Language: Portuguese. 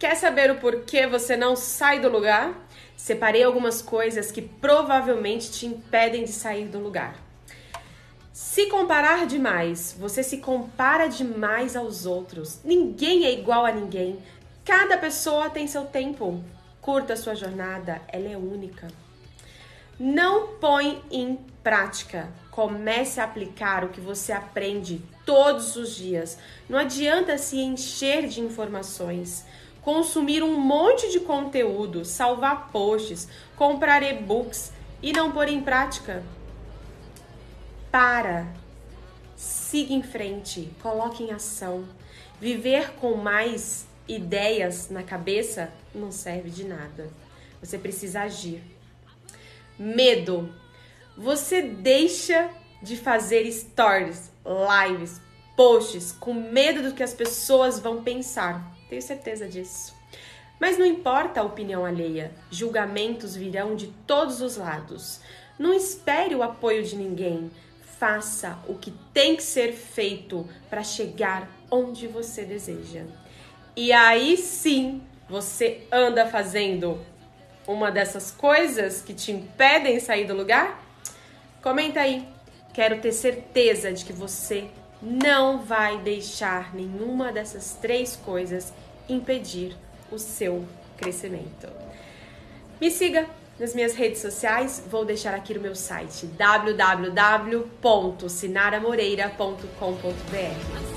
Quer saber o porquê você não sai do lugar? Separei algumas coisas que provavelmente te impedem de sair do lugar. Se comparar demais, você se compara demais aos outros. Ninguém é igual a ninguém. Cada pessoa tem seu tempo. Curta a sua jornada, ela é única. Não põe em prática. Comece a aplicar o que você aprende todos os dias. Não adianta se encher de informações, consumir um monte de conteúdo, salvar posts, comprar e-books e não pôr em prática. Para. Siga em frente, coloque em ação. Viver com mais ideias na cabeça não serve de nada. Você precisa agir. Medo. Você deixa de fazer stories, lives, posts com medo do que as pessoas vão pensar. Tenho certeza disso. Mas não importa a opinião alheia, julgamentos virão de todos os lados. Não espere o apoio de ninguém. Faça o que tem que ser feito para chegar onde você deseja. E aí sim, você anda fazendo uma dessas coisas que te impedem sair do lugar? Comenta aí. Quero ter certeza de que você não vai deixar nenhuma dessas três coisas impedir o seu crescimento. Me siga nas minhas redes sociais, vou deixar aqui no meu site www.sinaramoreira.com.br.